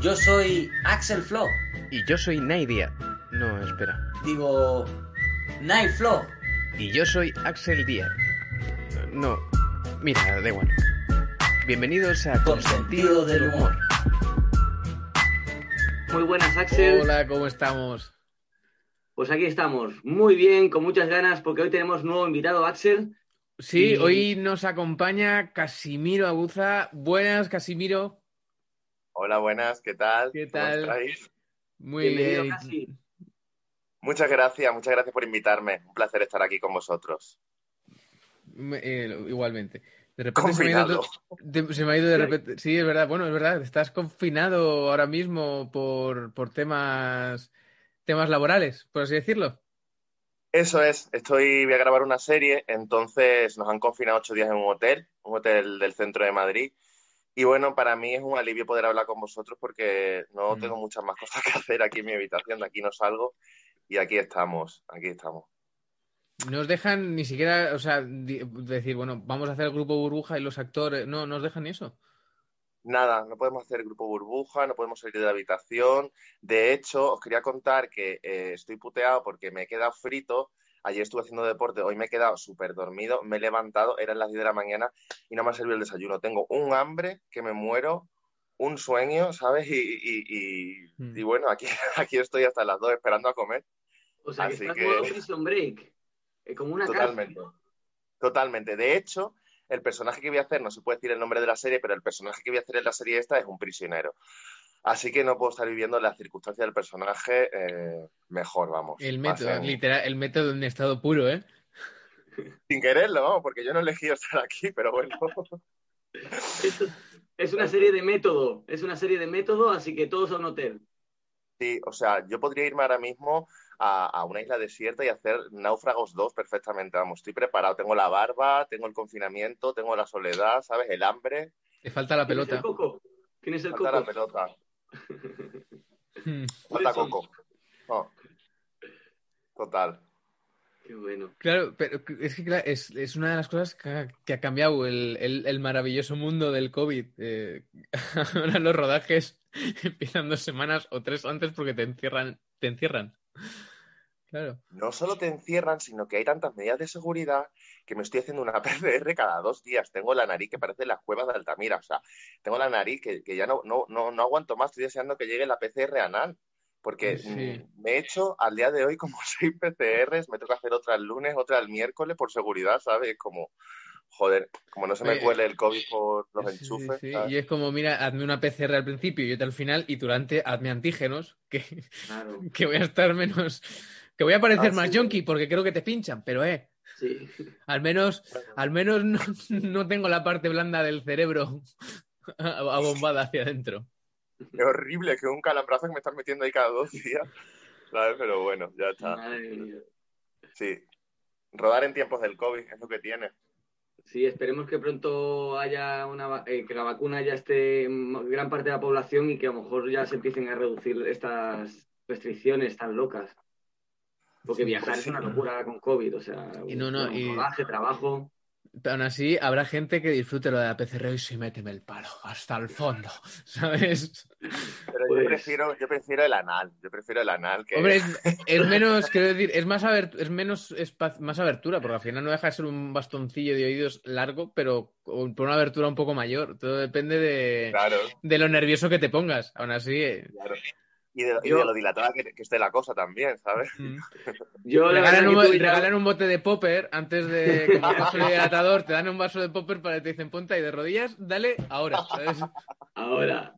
Yo soy Axel Flo. Y yo soy Naidia. No, espera. Digo, Night Flo. Y yo soy Axel Díaz. No, mira, da igual. Bienvenidos a Con sentido del humor. Muy buenas, Axel. Hola, ¿cómo estamos? Pues aquí estamos, muy bien, con muchas ganas, porque hoy tenemos nuevo invitado, Axel. Sí, Y- hoy nos acompaña Casimiro Aguza. Buenas, Casimiro. Hola, buenas, ¿qué tal? ¿Qué ¿Cómo tal? estáis? Muy bien. Muchas gracias, muchas gracias por invitarme. Un placer estar aquí con vosotros. Eh, igualmente. De repente se me, ha ido, se me ha ido de repente. Sí, es verdad. Bueno, es verdad. Estás confinado ahora mismo por, por temas, temas laborales, por así decirlo. Eso es, estoy, voy a grabar una serie, entonces nos han confinado ocho días en un hotel, un hotel del centro de Madrid. Y bueno, para mí es un alivio poder hablar con vosotros porque no Mm. tengo muchas más cosas que hacer aquí en mi habitación, de aquí no salgo y aquí estamos, aquí estamos. No os dejan ni siquiera, o sea, decir, bueno, vamos a hacer el grupo burbuja y los actores. No, no os dejan ni eso. Nada, no podemos hacer grupo burbuja, no podemos salir de la habitación. De hecho, os quería contar que eh, estoy puteado porque me he quedado frito. Ayer estuve haciendo deporte, hoy me he quedado súper dormido, me he levantado, eran las 10 de la mañana y no me ha servido el desayuno. Tengo un hambre que me muero, un sueño, ¿sabes? Y, y- y- Mm. y bueno, aquí, aquí estoy hasta las 2 esperando a comer. O sea, que Así estás que- modo Prison Break, eh, como una Totalmente. cárcel. Totalmente. De hecho, el personaje que voy a hacer, no se puede decir el nombre de la serie, pero el personaje que voy a hacer en la serie esta es un prisionero. Así que no puedo estar viviendo las circunstancias del personaje eh, mejor, vamos. El método, en- literal, el método en estado puro, ¿eh? Sin quererlo, vamos, porque yo no he elegido estar aquí, pero bueno. Esto es una serie de método, es una serie de método, así que todos a un hotel. Sí, o sea, yo podría irme ahora mismo a, a una isla desierta y hacer Náufragos 2 perfectamente, vamos, estoy preparado. Tengo la barba, tengo el confinamiento, tengo la soledad, ¿sabes? El hambre, Te falta la ¿Tienes pelota. el coco? ¿Tienes el falta coco? la pelota. falta Wilson. coco. Total. Qué bueno. Claro, pero es que claro, es, es una de las cosas que ha, que ha cambiado el, el- el maravilloso mundo del COVID. Eh, ahora los rodajes empiezan dos semanas o tres antes porque te encierran, te encierran. Claro. No solo te encierran, sino que hay tantas medidas de seguridad que me estoy haciendo una PCR cada dos días. Tengo la nariz que parece las cuevas de Altamira. O sea, tengo la nariz que, que ya no, no, no, no aguanto más. Estoy deseando que llegue la PCR anal. Porque Sí. mm, me he hecho al día de hoy como seis PCRs. Me toca hacer otra el lunes, otra el miércoles por seguridad, ¿sabes? Como, joder, como no se me cuele el COVID por los Sí, enchufes. sí. Y es como, mira, hazme una PCR al principio y otra al final y durante hazme antígenos, que, Claro, que voy a estar menos... Que voy a parecer Ah, más sí. yonki porque creo que te pinchan, pero eh, sí. al menos, al menos no, no tengo la parte blanda del cerebro abombada hacia adentro. Es horrible, que un calambrazo que me están metiendo ahí cada dos días. ¿Sabes? Pero bueno, ya está. Madre mía. Sí. Rodar en tiempos del COVID es lo que tiene. Sí, esperemos que pronto haya una eh, que la vacuna ya esté en gran parte de la población y que a lo mejor ya se empiecen a reducir estas restricciones tan locas. Porque Sí, viajar pues es sí. una locura ahora con COVID, o sea, Y no, no, un y- rodaje, trabajo. Pero aún así, habrá gente que disfrute lo de la PCR y se méteme el palo hasta el fondo, ¿sabes? Pero Pues- yo prefiero, yo prefiero el anal. Yo prefiero el anal que. Hombre, es, es menos, quiero decir, es más, abert- es menos más abertura, porque al final no deja de ser un bastoncillo de oídos largo, pero con por una abertura un poco mayor. Todo depende de, Claro, de lo nervioso que te pongas. Aún así, eh, claro. Y de, y Yo- de lo dilatada que, que esté la cosa también, ¿sabes? mm. Yo la regalan, un, regalan un bote de popper antes de que pongas el hidratador, te dan un vaso de popper para que te dicen ponte ahí de rodillas, dale ahora, ¿sabes? ahora.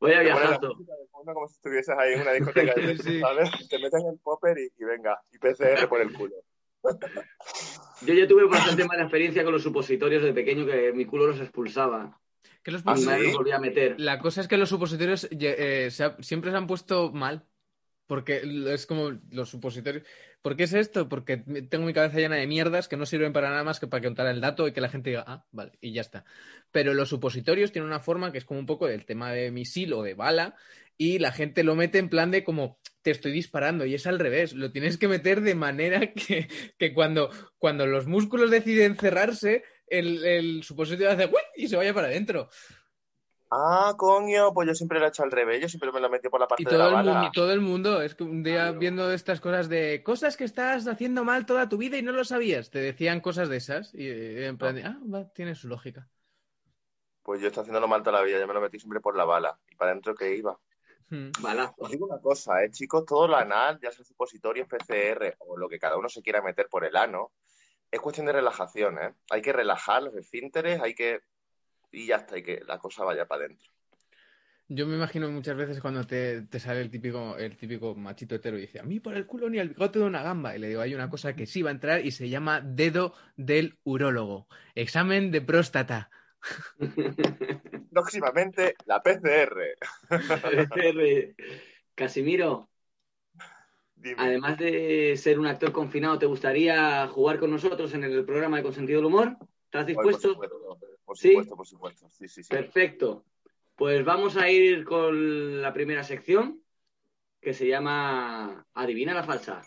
Voy a viajar. como si estuvieses ahí en una discoteca, Sí. ¿sabes? Te metes en el popper y, y venga, y PCR por el culo. Yo ya tuve bastante mala experiencia con los supositorios de pequeño que mi culo los expulsaba. Que los volvía a meter. La cosa es que los supositorios eh, se ha- siempre se han puesto mal. Porque es como los supositorios. ¿Por qué es esto? Porque tengo mi cabeza llena de mierdas que no sirven para nada más que para contar el dato y que la gente diga, ah, vale, y ya está. Pero los supositorios tienen una forma que es como un poco del tema de misil o de bala, y la gente lo mete en plan de como, te estoy disparando, y es al revés. Lo tienes que meter de manera que, que cuando, cuando los músculos deciden cerrarse, el, el supositorio hace ¡uy! y se vaya para adentro. Ah, coño, pues yo siempre lo he hecho al revés, yo siempre me lo metí por la parte Y de la todo el, bala. mundo, y todo el mundo, es que un día Claro. viendo estas cosas de cosas que estás haciendo mal toda tu vida y no lo sabías, te decían cosas de esas y eh, en plan, de, ah, va, tiene su lógica. Pues yo estoy haciéndolo mal toda la vida, yo me lo metí siempre por la bala. Y para adentro que iba. Hmm. Os digo una cosa, ¿eh, chicos, todo lo anal, ya sea supositorios, PCR o lo que cada uno se quiera meter por el ano, es cuestión de relajación, ¿eh? Hay que relajar los esfínteres, hay que... Y ya está, y que la cosa vaya para adentro. Yo me imagino muchas veces cuando te, te sale el típico, el típico machito hetero y dice, a mí por el culo ni el bigote de una gamba. Y le digo, hay una cosa que sí va a entrar y se llama dedo del urólogo. Examen de próstata. Próximamente, la PCR. PCR. Casimiro, Dime. además de ser un actor confinado, ¿te gustaría jugar con nosotros en el programa de Consentido del Humor? ¿Estás dispuesto? Por supuesto, por ¿Sí? supuesto, por supuesto. Sí, sí, sí. Perfecto. Pues vamos a ir con la primera sección que se llama Adivina la falsa.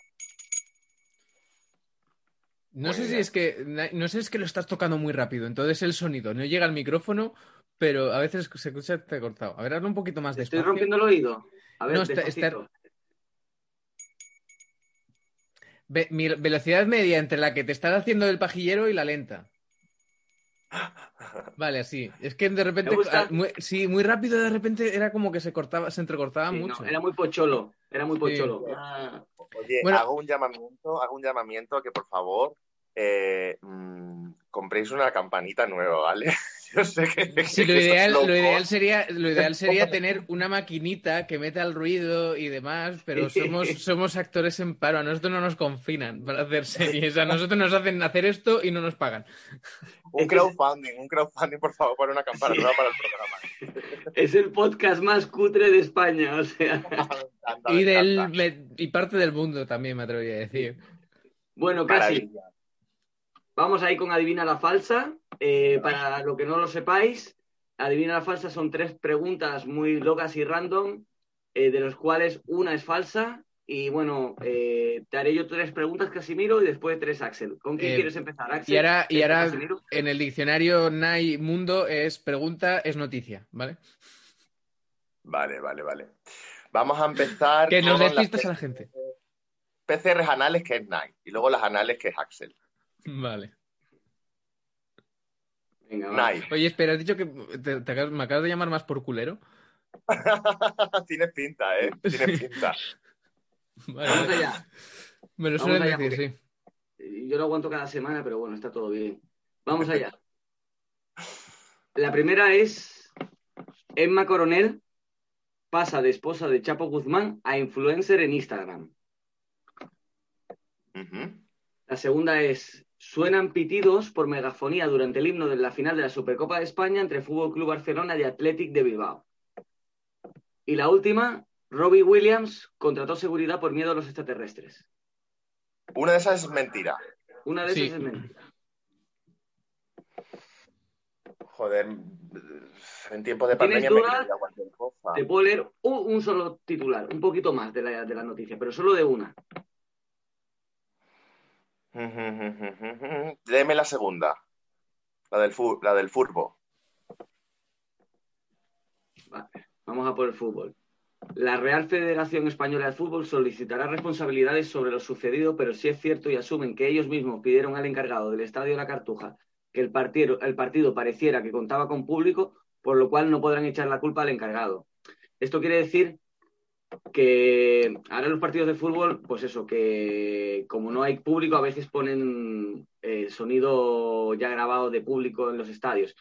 No sé si es que no sé si es que lo estás tocando muy rápido, entonces el sonido no llega al micrófono, pero a veces se escucha te cortado. A ver, hazlo un poquito más ¿Te estoy despacio. rompiendo el oído? A ver, No, está- despacito. Ve- mi velocidad media entre la que te estás haciendo del pajillero y la lenta. Vale, así. Es que de repente, ah, muy- sí, muy rápido de repente era como que se cortaba, se entrecortaba Sí, mucho. no, era muy pocholo, era muy Sí. pocholo. Oye, Bueno. hago un llamamiento, hago un llamamiento a que por favor eh, mm, compréis una campanita nueva, ¿vale? Yo sé que, Sí, lo ideal, lo ideal sería, lo ideal sería tener una maquinita que meta el ruido y demás, pero somos, somos actores en paro, a nosotros no nos confinan para hacer series, a nosotros nos hacen hacer esto y no nos pagan. Un crowdfunding, un crowdfunding, por favor, para una campana Sí. nueva para el programa. Es el podcast más cutre de España, o sea. Me encanta, Y, del, me- y parte del mundo también, me atrevería a decir. Bueno, casi. Maravilla. Vamos ahí con Adivina la falsa. Eh, para lo que no lo sepáis, Adivina la falsa son tres preguntas muy locas y random, eh, de los cuales una es falsa. Y bueno, eh, te haré yo tres preguntas, Casimiro, y después tres, Axel. ¿Con quién Eh, quieres empezar, Axel? Y ahora, y ¿Este, ahora Casimiro? en el diccionario NAI Mundo es pregunta, es noticia, ¿vale? Vale, vale, vale. Vamos a empezar Que nos con des las pistas a la gente. PCRs anales, que es Nine, y luego las anales, que es Axel. Vale. Venga. Oye, espera, has dicho que te- te acabas- me acabas de llamar más por culero. Tienes pinta, ¿eh? Tienes pinta. Vale, Vamos allá. Me lo suelen allá, decir, porque- sí. Yo lo aguanto cada semana, pero bueno, está todo bien. Vamos allá. La primera es Emma Coronel pasa de esposa de Chapo Guzmán a influencer en Instagram. La segunda es suenan pitidos por megafonía durante el himno de la final de la Supercopa de España entre Fútbol Club Barcelona y Athletic de Bilbao. Y la última, Robbie Williams contrató seguridad por miedo a los extraterrestres. Una de esas es mentira. Una de Sí. esas es mentira. Joder, en tiempos de ¿Tienes pandemia me cualquier cosa. Te puedo leer un, un solo titular, un poquito más de la, de la noticia, pero solo de una. Léeme la segunda. La del, fu la del furbo. Vale, vamos a por el fútbol. La Real Federación Española de Fútbol solicitará responsabilidades sobre lo sucedido, pero si es cierto y asumen que ellos mismos pidieron al encargado del Estadio La Cartuja que el partido pareciera que contaba con público, por lo cual no podrán echar la culpa al encargado. Esto quiere decir que ahora los partidos de fútbol, pues eso, que como no hay público, a veces ponen eh, sonido ya grabado de público en los estadios.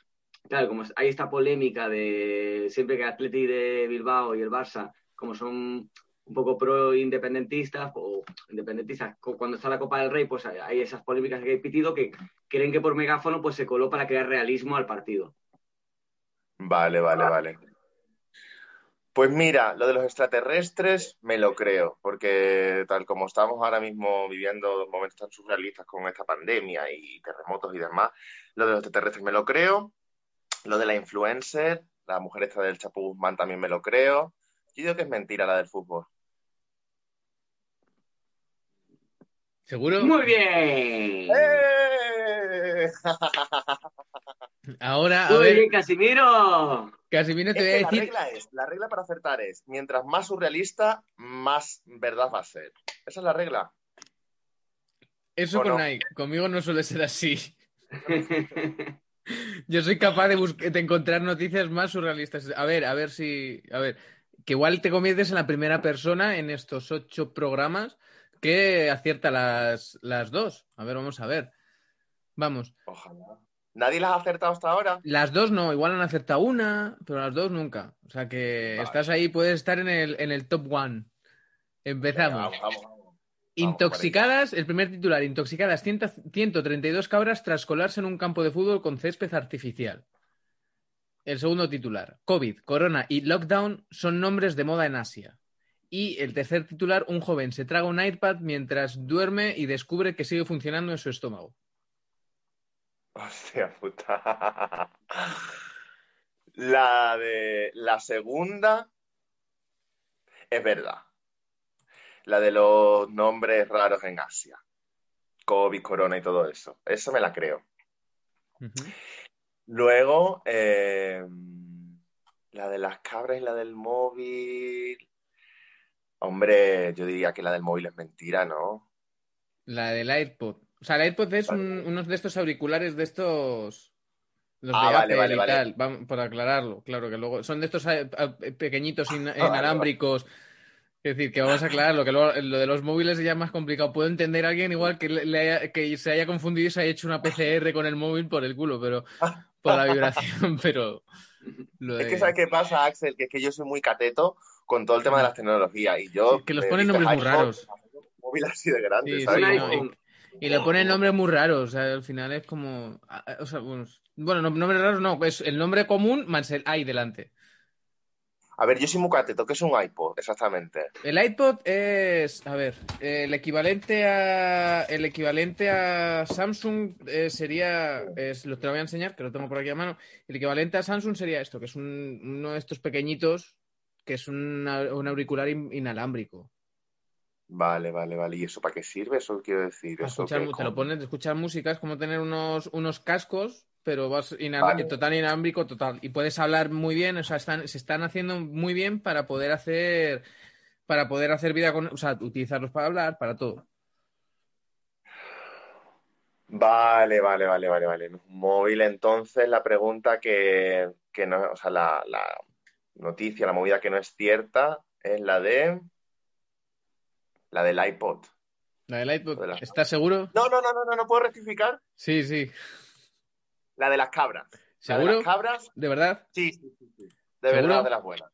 Claro, como hay esta polémica de siempre que Atleti de Bilbao y el Barça, como son un poco pro independentistas o independentistas, cu- cuando está la Copa del Rey, pues hay- esas polémicas que hay pitido que creen que por megáfono pues se coló para crear realismo al partido. Vale, vale, vale. Pues mira, lo de los extraterrestres me lo creo, porque tal como estamos ahora mismo viviendo momentos tan surrealistas con esta pandemia y terremotos y demás, lo de los extraterrestres me lo creo. Lo de la influencer, la mujer esta del Chapo Guzmán también me lo creo. Yo digo que es mentira la del fútbol. ¿Seguro? Muy bien. ¡Eh! Ahora, a ver, Casimiro. Casimiro, te Es voy a que la decir. regla es, la regla para acertar es, mientras más surrealista, más verdad va a ser. Esa es la regla. Eso ¿O con no? Nike. Conmigo no suele ser así. Yo soy capaz de, de encontrar noticias más surrealistas. A ver, a ver si. A ver. Que igual te conviertes en la primera persona en estos ocho programas que acierta las, las dos. A ver, vamos a ver. Vamos. Ojalá. ¿Nadie las ha acertado hasta ahora? Las dos no, igual han acertado una, pero las dos nunca. O sea que Vale. estás ahí, puedes estar en el, en el top one. Empezamos. Venga, vamos, vamos, vamos. Intoxicadas, el primer titular, intoxicadas 100 132 cabras tras colarse en un campo de fútbol con césped artificial. El segundo titular, COVID, corona y lockdown son nombres de moda en Asia. Y el tercer titular, un joven se traga un iPad mientras duerme y descubre que sigue funcionando en su estómago. Hostia puta. La de la segunda es verdad. La de los nombres raros en Asia. COVID, corona y todo eso. Eso me la creo. Luego, eh, la de las cabras y la del móvil. Hombre, yo diría que la del móvil es mentira, ¿no? La del AirPod. O sea, el AirPod es un- unos de estos auriculares de estos. Los Ah, de vale, Apple vale, y vale. tal. Vamos, por aclararlo, claro que luego. Son de estos eh, eh, pequeñitos in- inalámbricos. Es decir, que vamos a aclararlo, que luego lo de los móviles es ya más complicado. Puedo entender a alguien igual que, le- le haya- que se haya confundido y se haya hecho una PCR con el móvil por el culo, pero por la vibración, pero lo Es que ¿sabes qué pasa, Axel? Que es que yo soy muy cateto con todo el tema de las tecnologías y yo... Sí, que los ponen nombres muy raros. un móvil así de grande, Sí, ¿sabes? sí, no. Y, le ponen nombres muy raros, o sea, al final es como, o sea, bueno, bueno, no- nombres raros no, es el nombre común más el i delante. A ver, yo soy muy cateto. ¿Qué es un iPod exactamente? El iPod es, a ver, el equivalente a, el equivalente a Samsung eh, sería, es, lo te lo voy a enseñar, que lo tengo por aquí a mano. El equivalente a Samsung sería esto, que es un- uno de estos pequeñitos, que es un, un auricular in- inalámbrico. Vale, vale, vale. ¿Y eso para qué sirve? Eso quiero decir. Eso escuchar, que te lo pones, escuchar música, es como tener unos, unos cascos, pero vas inal- Vale. total inalámbrico, total. Y puedes hablar muy bien, o sea, están, se están haciendo muy bien para poder hacer, para poder hacer vida con, o sea, utilizarlos para hablar, para todo. Vale, vale, vale, vale, vale. Móvil, entonces, la pregunta que, que no, o sea, la, la noticia, la movida que no es cierta es la de la del iPod. La del iPod, ¿estás seguro? No, no, no, no, no, no puedo rectificar. Sí, sí. La de las cabras. La de ¿Seguro? las cabras, ¿De verdad? sí, sí, sí, sí. De ¿Seguro? verdad, de las buenas.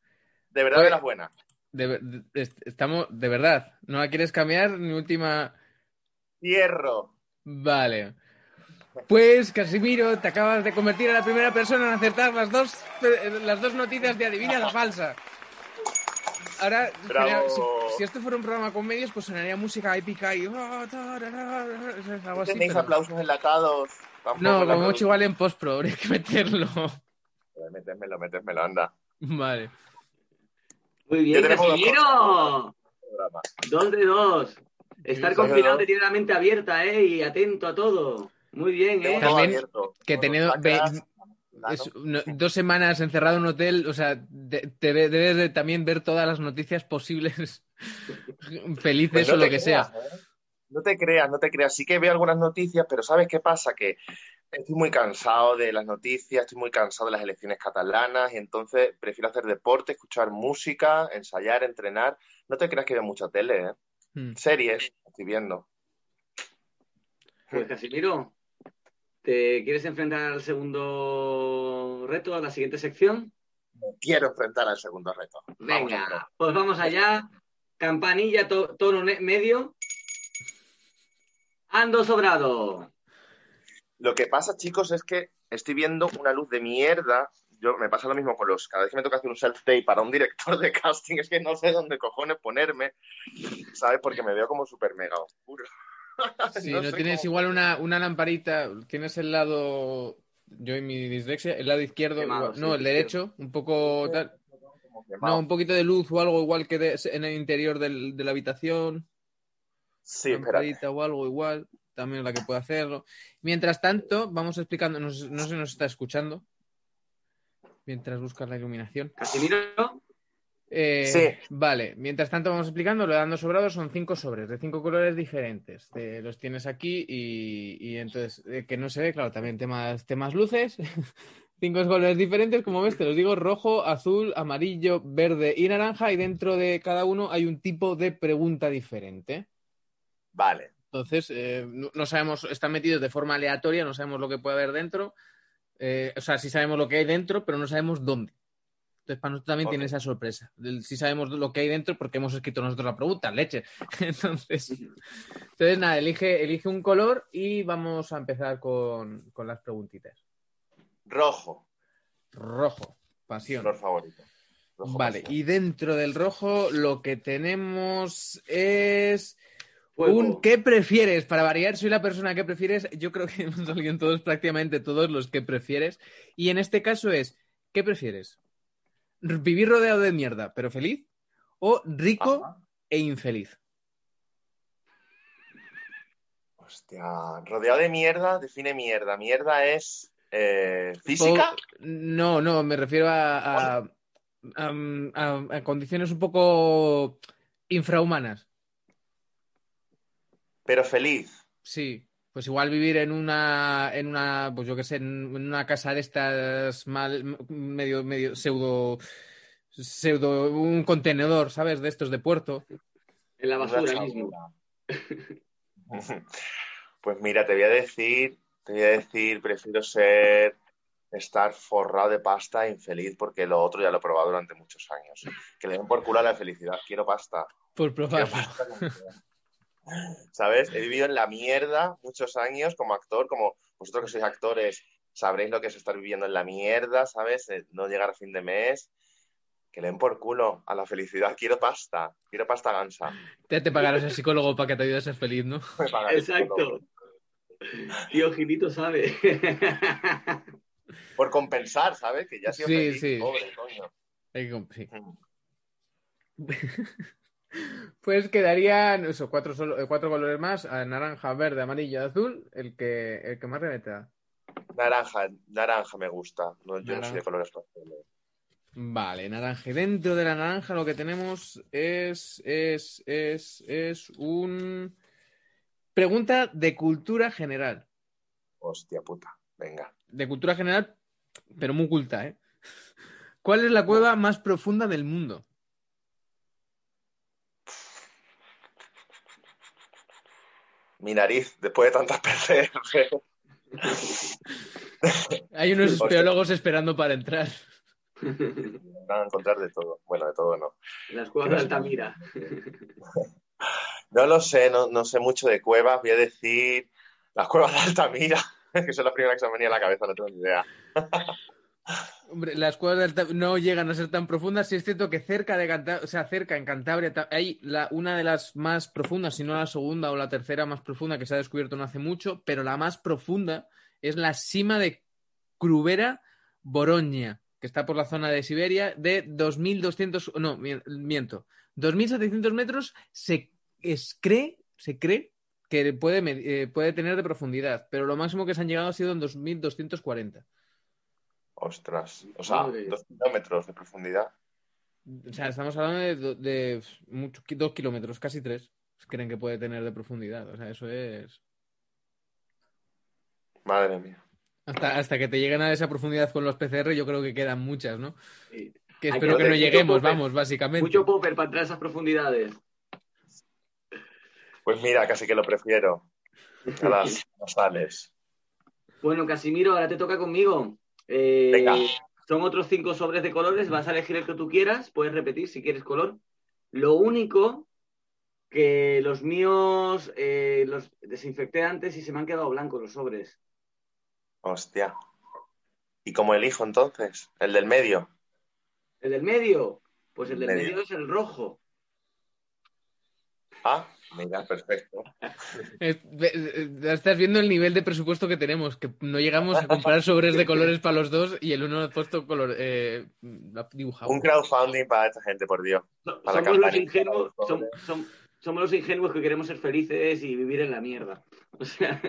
De verdad, Oye. de las buenas. De, estamos, de verdad. ¿No la quieres cambiar? Mi última. Cierro. Vale. Pues, Casimiro, te acabas de convertir en la primera persona en acertar las dos, eh, las dos noticias de Adivina la falsa. Ahora, genera- si, si esto fuera un programa con medios, pues sonaría música épica y... oh, tarara, algo así, ¿Tenéis pero- aplausos enlatados? No, como mucho igual en postpro, habría que meterlo. Métemelo, métemelo, anda. Vale. Muy bien, Casimiro. Dos de dos. Estar Sí, confinado dos. te tiene la mente abierta, ¿eh? Y atento a todo. Muy bien, ¿eh? También abierto. que ve- nano. Es no- dos semanas encerrado en un hotel, o sea, de- te de- debes de también ver todas las noticias posibles, felices Pues no o lo que creas, sea. ¿eh? No te creas, no te creas. Sí que veo algunas noticias, pero ¿sabes qué pasa? Que estoy muy cansado de las noticias, estoy muy cansado de las elecciones catalanas y entonces prefiero hacer deporte, escuchar música, ensayar, entrenar. No te creas que veo mucha tele, ¿eh? Hmm. Series, estoy viendo. Pues Casimiro, ¿te quieres enfrentar al segundo reto, a la siguiente sección? Quiero enfrentar al segundo reto. Vamos. Venga, pues vamos allá. Campanilla, to- tono medio. Ando sobrado. Lo que pasa, chicos, es que estoy viendo una luz de mierda. Yo me pasa lo mismo con los. Cada vez que me toca hacer un self-tape para un director de casting, es que no sé dónde cojones ponerme, ¿sabes? Porque me veo como súper mega oscuro. Si No tienes cómo- igual una, una lamparita, tienes el lado, yo y mi dislexia, el lado izquierdo, Quemado, igual- sí, no, el izquierdo. derecho, un poco tal. No, un poquito de luz o algo igual que de- en el interior del- de la habitación, Sí, lamparita o algo igual. también la que puede hacerlo. Mientras tanto, vamos explicando, no, no se nos está escuchando. Mientras buscas la iluminación. Casimiro, Eh, Sí. Vale, mientras tanto vamos explicando, lo dando sobrados son cinco sobres de cinco colores diferentes. Te los tienes aquí y, y entonces, eh, que no se ve, claro, también temas, temas luces. cinco colores diferentes, como ves, te los digo, rojo, azul, amarillo, verde y naranja y dentro de cada uno hay un tipo de pregunta diferente. Vale. Entonces, eh, no, no sabemos, están metidos de forma aleatoria, no sabemos lo que puede haber dentro. O sea, sí sabemos lo que hay dentro, pero no sabemos dónde. Entonces, para nosotros también tiene esa sorpresa. Sí sabemos lo que hay dentro porque hemos escrito nosotros la pregunta, leche. Entonces, entonces nada, elige, elige un color y vamos a empezar con, con las preguntitas. Rojo. Rojo, pasión. Color favorito. Rojo Vale, pasión. y dentro del rojo lo que tenemos es fuego. un ¿qué prefieres? Para variar, soy la persona que prefieres. Yo creo que hemos salido en todos, prácticamente todos los que prefieres. Y en este caso es, ¿qué prefieres? ¿Vivir rodeado de mierda, pero feliz? ¿O rico Ajá. e infeliz? Hostia, rodeado de mierda, define mierda. Mierda es eh, física. No, no, me refiero a, a- a- a- a condiciones un poco infrahumanas. pero feliz. Sí, pues igual vivir en una, en una, pues yo qué sé, en una casa de estas mal, medio, medio pseudo, pseudo, un contenedor, ¿sabes? De estos de puerto. En la basura mismo. Pues mira, te voy a decir, te voy a decir, prefiero ser estar forrado de pasta e infeliz porque lo otro ya lo he probado durante muchos años. Que le den por culo a la felicidad. Quiero pasta. Por Quiero ¿Sabes? He vivido en la mierda muchos años como actor, como vosotros que sois actores sabréis lo que es estar viviendo en la mierda, ¿sabes? Eh, No llegar a fin de mes. Que le den por culo a la felicidad. Quiero pasta. Quiero pasta gansa. Ya te pagarás el psicólogo para que te ayude a ser feliz, ¿no? Exacto. Tío Gilito sabe. Por compensar, ¿sabes? Que ya he sido Sí, feliz, sí. pobre, coño. Hay que comp- sí. Pues quedarían eso, cuatro, solo- eh, cuatro colores más, naranja, verde, amarillo, azul, el que, el que más. Naranja, naranja me gusta. No, yo no soy de colores pasteles. Vale, naranja. Y dentro de la naranja lo que tenemos es, es, es, es un... Pregunta de cultura general. Hostia puta. Venga. De cultura general, pero muy culta, ¿eh? ¿Cuál es la cueva más profunda del mundo? Mi nariz, después de tantas PCR. Hay unos espeleólogos esperando para entrar. Van a encontrar de todo. Bueno, de todo no. Las cuevas de Altamira. No lo sé, no, no sé mucho de cuevas. Voy a decir las cuevas de Altamira, que son las primeras que se me venía a la cabeza, no tengo ni idea. Las cuevas no llegan a ser tan profundas. Sí es cierto que cerca de Cantabria, o sea, en Cantabria, ta- hay una de las más profundas, si no la segunda o la tercera más profunda que se ha descubierto no hace mucho, pero la más profunda es la cima de Crubera Boroña, que está por la zona de Siberia, de 2.200, no, mien- miento, 2.700 metros se es- cree, se cree que puede, eh, puede tener de profundidad, pero lo máximo que se han llegado ha sido en 2.240. Ostras. O sea, Madre. dos kilómetros de profundidad. O sea, estamos hablando de, de mucho- dos kilómetros, casi tres. Creen que puede tener de profundidad. O sea, eso es. Madre mía. Hasta, hasta que te lleguen a esa profundidad con los PCR, yo creo que quedan muchas, ¿no? Sí. Que espero que que no lleguemos, popper. vamos, básicamente. Mucho popper para entrar a esas profundidades. Pues mira, casi que lo prefiero. A las nasales. Bueno, Casimiro, ahora te toca conmigo. Eh, Venga. Son otros cinco sobres de colores, vas a elegir el que tú quieras, puedes repetir si quieres color. Lo único que los míos eh, los desinfecté antes y se me han quedado blancos los sobres. Hostia. ¿Y cómo elijo entonces? ¿El del medio? ¿El del medio? Pues el del Medio. medio es el rojo. Ah, mira, perfecto. Eh, Estás viendo el nivel de presupuesto que tenemos, que no llegamos a comprar sobres de colores para los dos y el uno ha puesto color. Eh, dibujado. Un crowdfunding para esta gente, por Dios. Para Somos los ingenuos, los somos los ingenuos que queremos ser felices y vivir en la mierda. O sea,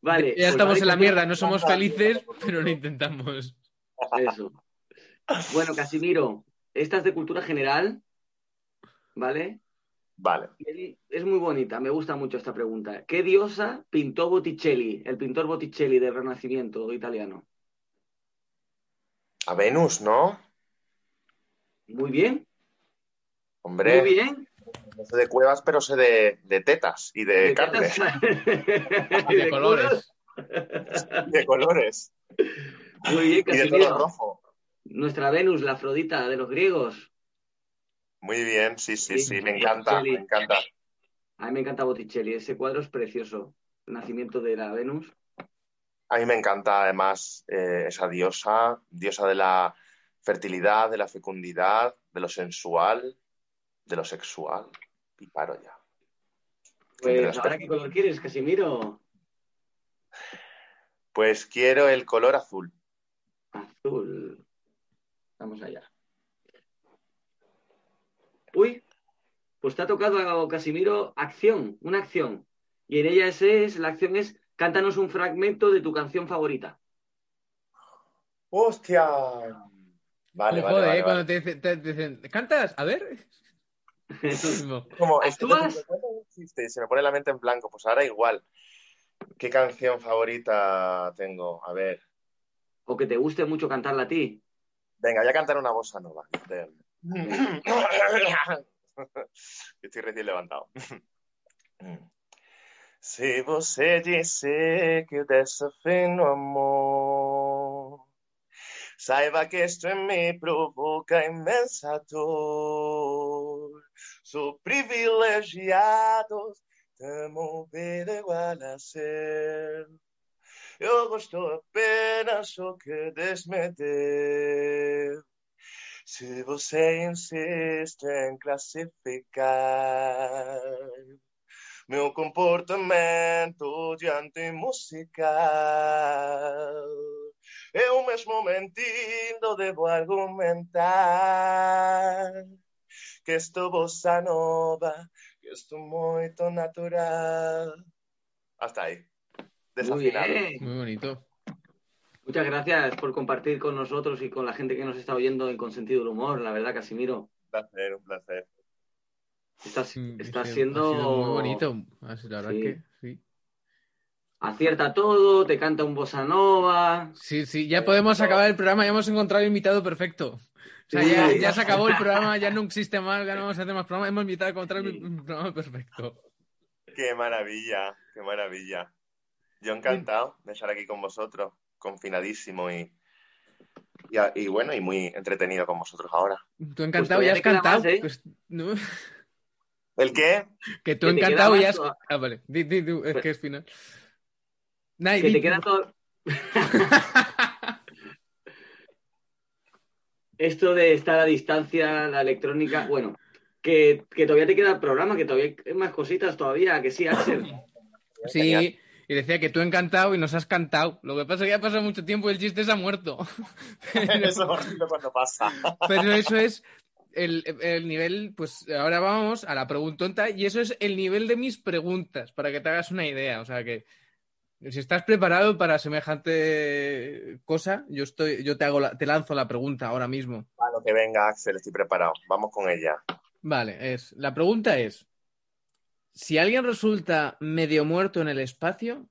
vale. Ya pues estamos vale, en la mierda, no somos felices, pero lo intentamos. Eso. Bueno, Casimiro, esta es de cultura general, ¿vale? Vale. Es muy bonita, me gusta mucho esta pregunta. ¿Qué diosa pintó Botticelli, el pintor Botticelli del Renacimiento italiano? A Venus, ¿no? Muy bien, Hombre, muy bien. no sé de cuevas, pero sé de, de tetas y de, De carne, tetas. Y de colores. de colores Muy bien, y de todo Casimiro. rojo. Nuestra Venus, la Afrodita de los griegos. Muy bien, sí, sí, Sí, sí, me encanta, me encanta. A mí me encanta Botticelli, ese cuadro es precioso. El nacimiento de la Venus. A mí me encanta además eh, esa diosa, diosa de la fertilidad, de la fecundidad, de lo sensual, de lo sexual. Y paro ya. Pues ahora qué color quieres, Casimiro. Pues quiero el color azul. Azul. Vamos allá. Uy, pues te ha tocado, Casimiro, acción, una acción. Y en ella ese es, la acción es, cántanos un fragmento de tu canción favorita. ¡Hostia! Vale, vale, vale, ¿eh? vale. Cuando te dicen, te dicen, ¿cantas? A ver. Eso mismo. Como, ¿Actúas? y se me pone la mente en blanco. Pues ahora igual. ¿Qué canción favorita tengo? A ver. O que te guste mucho cantarla a ti. Venga, voy a cantar una bossa nova. Estoy recién levantado. Se você disse que dessa vez no amor, saiba que esto en mí provoca inmensa dor. Sou privilegiado, temo ver igual a ser. Eu gosto apenas o que desmedeu. Se você insiste em classificar meu comportamento diante musical, eu mesmo mentindo devo argumentar que estou bossa nova, que estou muito natural. Hasta. Muy Desafinado. bien. Muy bonito. Muchas gracias por compartir con nosotros y con la gente que nos está oyendo en Con Sentido del Humor, la verdad, Casimiro. Un placer, un placer. Estás, ha siendo... sido muy bonito. La verdad Sí. que sí. Acierta todo, te canta un bossa nova. Sí, sí, ya podemos acabar el programa, ya hemos encontrado el invitado perfecto. O sea, Sí. ya, ya se acabó el programa, ya no existe más, ya no vamos a hacer más programas, hemos invitado a encontrar el programa perfecto. Qué maravilla, qué maravilla. Yo encantado de estar aquí con vosotros, confinadísimo y, y, bueno, y muy entretenido con vosotros ahora. Tú encantado, todavía ya has cantado. más, ¿eh? Pues, no, ¿El qué? que tú Que encantado ya has... Ah, vale, di, di, di, es que es final. Nay, Que di- te queda todo... Esto de estar a distancia, la electrónica, bueno, que, que todavía te queda el programa, que todavía hay más cositas todavía, que sí, Axel. Sí, y decía que tú encantado y nos has cantado. Lo que pasa es que ha pasado mucho tiempo y el chiste se ha muerto. Pero, Eso es cuando pasa. pero eso es el, el nivel, pues ahora vamos a la preguntonta y eso es el nivel de mis preguntas, para que te hagas una idea. O sea que si estás preparado para semejante cosa, yo estoy, yo te hago la- te lanzo la pregunta ahora mismo. A lo que venga, Axel, estoy preparado. Vamos con ella. Vale, es, la pregunta es, si alguien resulta medio muerto en el espacio,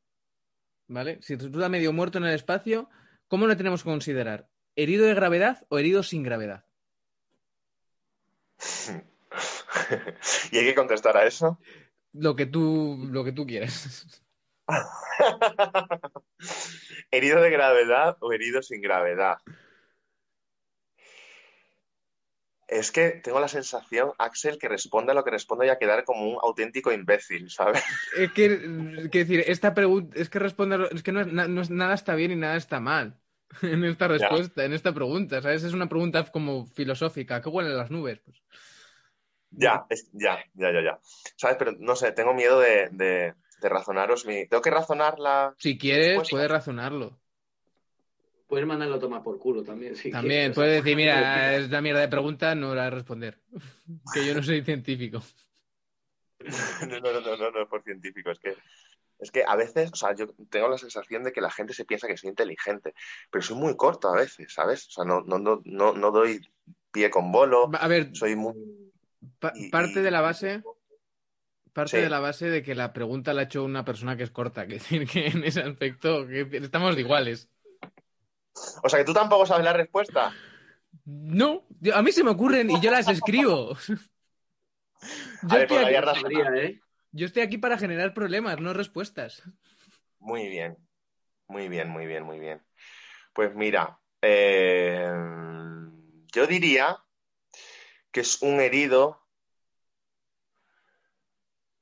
¿vale? Si resulta medio muerto en el espacio, ¿cómo lo tenemos que considerar? ¿Herido de gravedad o herido sin gravedad? ¿Y hay que contestar a eso? Lo que tú, lo que tú quieras. ¿Herido de gravedad o herido sin gravedad? Es que tengo la sensación, Axel, que responda a lo que responda y a quedar como un auténtico imbécil, ¿sabes? Es que, es que decir, esta pregunta, es que responder, es que no no nada está bien y nada está mal en esta respuesta, en esta pregunta, ¿sabes? Es una pregunta como filosófica. ¿Qué huelen las nubes? Pues, Ya, es- ya, ya, ya, ya. ¿Sabes? Pero no sé, tengo miedo de, de- de razonaros mi. Tengo que razonarla. si quieres, puedes razonarlo. Puedes mandarlo a tomar por culo también. si También quieres. puedes decir, mira, es una mierda de pregunta, no la voy a responder. Que yo no soy científico. No, no, no, no, no es por científico, es que es que a veces, o sea, yo tengo la sensación de que la gente se piensa que soy inteligente, pero soy muy corto a veces, ¿sabes? O sea, no, no, no, no, no doy pie con bolo, A ver, soy muy... pa- parte y- de la base, parte Sí. de la base de que la pregunta la ha hecho una persona que es corta, que decir que en ese aspecto que estamos iguales. O sea, que tú tampoco sabes la respuesta. No, a mí se me ocurren y yo las escribo. Yo A ver, estoy, pues aquí, razón. Sabría, ¿eh? yo estoy aquí para generar problemas, no respuestas. Muy bien, muy bien, muy bien, muy bien. Pues mira, eh, yo diría que es un herido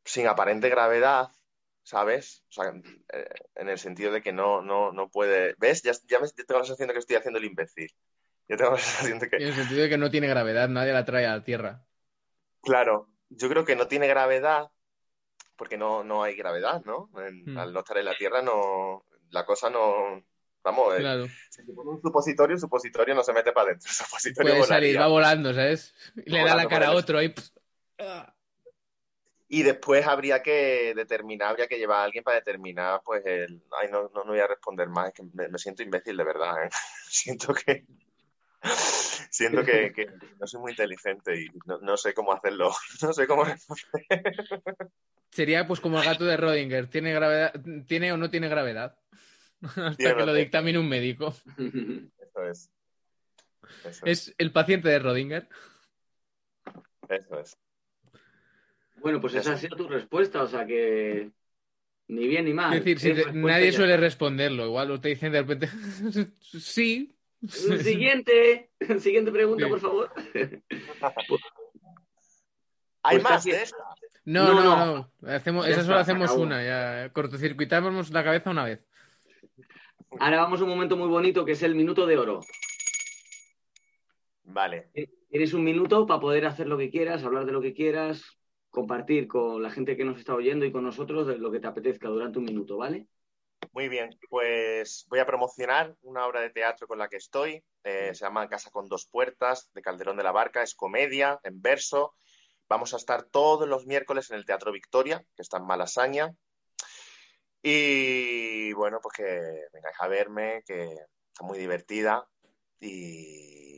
sin aparente gravedad, ¿sabes? O sea, eh, en el sentido de que no, no, no puede. ¿Ves? Ya, ya me ya tengo la sensación de que estoy haciendo el imbécil. Yo tengo la sensación de que, En el sentido de que no tiene gravedad, nadie la trae a la Tierra. claro, yo creo que no tiene gravedad porque no, no hay gravedad, ¿no? En- Hmm. Al no estar en la Tierra, no, la cosa no. Vamos, eh, Claro. Si te pone un supositorio, el supositorio no se mete para adentro. El supositorio Puede salir, va volando, ¿sabes? Y le da la cara a otro ahí. pss. Y después habría que determinar, habría que llevar a alguien para determinar, pues, el... Ay, no, no, no voy a responder más, es que me, me siento imbécil de verdad, ¿eh? Siento que... Siento que, que no soy muy inteligente y no, no sé cómo hacerlo. No sé cómo responder. Sería pues como el gato de Rodinger. ¿Tiene gravedad? ¿Tiene o no tiene gravedad? Hasta que lo dictamine un médico. Eso es. Eso es. Es el paciente de Rodinger. Eso es. Bueno, pues esa ha sido tu respuesta, o sea que ni bien ni mal. Es decir, si te- nadie suele está. responderlo. Igual te dicen de repente, sí. Siguiente, siguiente pregunta, Sí. por favor. Hay Pues más de esta. No, No, no. Hacemos, esa solo hacemos una. Ya cortocircuitamos la cabeza una vez. Ahora vamos a un momento muy bonito que es el minuto de oro. Vale. Tienes un minuto para poder hacer lo que quieras, hablar de lo que quieras, compartir con la gente que nos está oyendo y con nosotros lo que te apetezca durante un minuto, ¿vale? Muy bien, pues voy a promocionar una obra de teatro con la que estoy. eh, se llama Casa con dos puertas, de Calderón de la Barca. Es comedia, en verso. Vamos a estar todos los miércoles en el Teatro Victoria, que está en Malasaña. Y bueno, pues que vengáis a verme, que está muy divertida. Y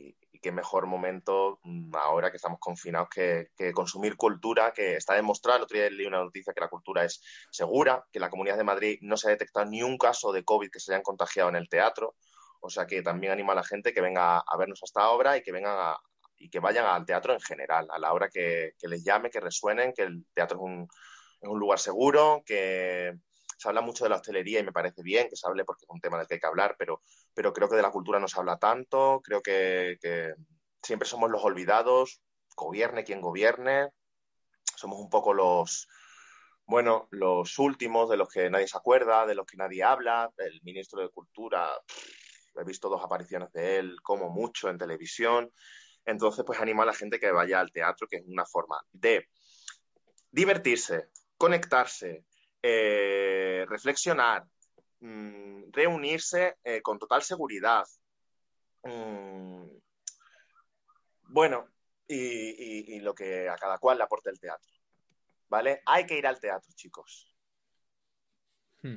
qué mejor momento mm, ahora que estamos confinados que, consumir cultura, que está demostrado. El otro día leí una noticia que la cultura es segura, que en la Comunidad de Madrid no se ha detectado ni un caso de COVID que se hayan contagiado en el teatro. O sea que también anima a la gente que venga a vernos a esta obra y que vengan a- y que vayan al teatro en general, a la hora que, les llame, que resuenen, que el teatro es un lugar seguro, que se habla mucho de la hostelería y me parece bien que se hable porque es un tema del que hay que hablar, pero, pero creo que de la cultura no se habla tanto, creo que, siempre somos los olvidados, gobierne quien gobierne, somos un poco los, bueno, los últimos de los que nadie se acuerda, de los que nadie habla. El ministro de Cultura, he visto dos apariciones de él, como mucho en televisión. Entonces, pues animo a la gente que vaya al teatro, que es una forma de divertirse, conectarse, eh, reflexionar, mm, reunirse eh, con total seguridad. Mm, bueno, y, y- y lo que a cada cual le aporte el teatro. ¿Vale? Hay que ir al teatro, chicos. Hmm.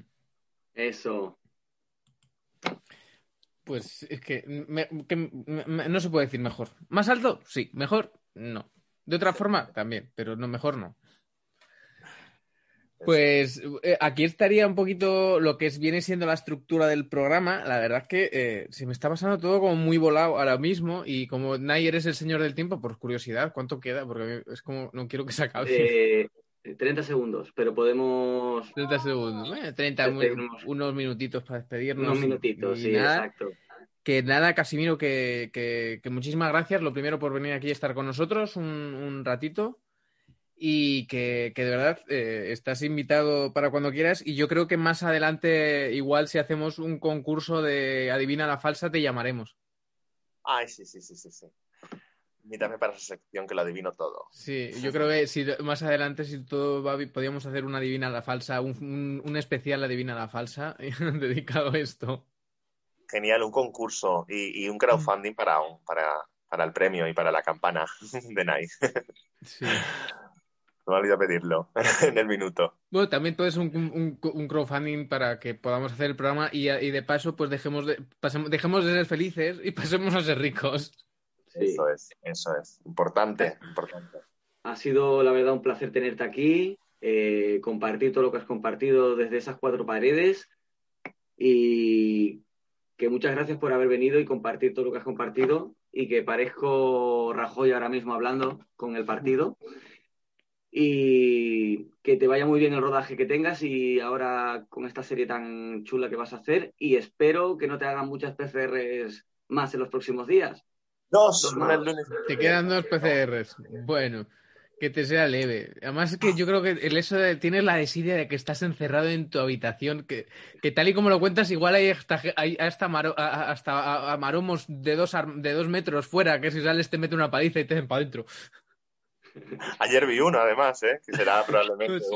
Eso. Pues es que, me- que me- me- no se puede decir mejor. ¿Más alto? Sí. ¿Mejor? No. De otra forma, también, pero no mejor no. Pues eh, aquí estaría un poquito lo que es, viene siendo la estructura del programa. La verdad es que eh, se me está pasando todo como muy volado ahora mismo y como Nayer es el señor del tiempo, por curiosidad, ¿cuánto queda? Porque es como, no quiero que se acabe. Eh, 30 segundos, pero podemos 30 segundos, eh, 30, muy- Tenemos- unos minutitos para despedirnos. unos minutitos, sí, nada. exacto. Que nada, Casimiro, que, que- que muchísimas gracias. Lo primero por venir aquí y estar con nosotros un, un ratito. Y que, que de verdad eh, estás invitado para cuando quieras. Y yo creo que más adelante, igual si hacemos un concurso de Adivina la falsa, te llamaremos. Ay, sí, sí, sí, sí, sí. Invítame para esa sección que lo adivino todo. Sí, yo creo que si más adelante, si todo va bien, podríamos hacer una Adivina la falsa, un, un- un especial Adivina la falsa dedicado a esto. Genial, un concurso y, y un crowdfunding para, para, para el premio y para la campana de Nike. Sí. Me ha olvidado pedirlo en el minuto. Bueno, también todo es un, un- un crowdfunding para que podamos hacer el programa y, y de paso, pues dejemos de, pasemos- dejemos de ser felices y pasemos a ser ricos. Sí. Eso es, eso es. Importante, importante. Ha sido, la verdad, un placer tenerte aquí, eh, compartir todo lo que has compartido desde esas cuatro paredes y que muchas gracias por haber venido y compartir todo lo que has compartido y que parezco Rajoy ahora mismo hablando con el partido y que te vaya muy bien el rodaje que tengas y ahora con esta serie tan chula que vas a hacer y espero que no te hagan muchas PCRs más en los próximos días. Dos, Dos una más. el lunes. Te quedan dos PCRs. Bueno, que te sea leve. Además es que yo creo que el eso de, tienes la desidia de que estás encerrado en tu habitación, que, que tal y como lo cuentas, igual hay hasta, hay hasta, maro- hasta a- a maromos de dos, de dos metros fuera, que si sales te mete una paliza y te hacen para adentro. Ayer vi uno, además, ¿eh? que será probablemente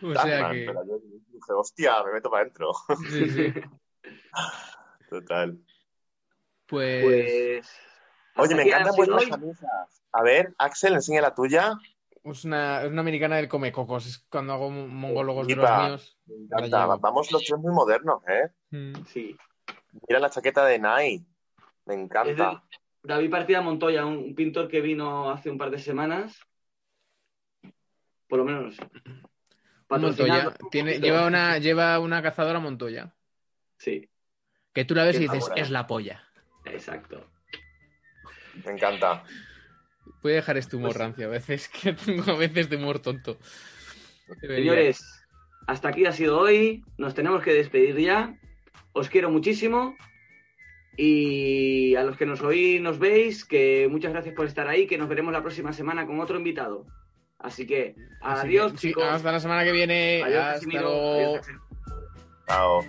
Pues, un O sea que... pero ayer dije, hostia, me meto para adentro. Sí, sí. Total. Pues... Pues. Oye, me encantan vuestras camisas. A ver, Axel, enseña la tuya. Es una, es una americana del Comecocos. Es cuando hago mongólogos de los míos. Me encanta. Vamos los tres muy modernos, ¿eh? Mm. Sí. Mira la chaqueta de Nike. Me encanta. David Partida Montoya, un un pintor que vino hace un par de semanas. Por lo menos. Montoya. Tiene, lleva, una, lleva una cazadora Montoya. Sí, Que tú la ves y dices, es la polla. exacto. Me encanta. Voy a dejar este humor Pues- rancio a veces, que tengo a veces de humor tonto. Debería. Señores, hasta aquí ha sido hoy. Nos tenemos que despedir ya. Os quiero muchísimo. Y a los que nos oís, nos veis, que muchas gracias por estar ahí, que nos veremos la próxima semana con otro invitado. Así que, Así adiós, que, sí, chicos. hasta la semana que viene. Adiós, hasta Casimiro. luego. Adiós. Chao.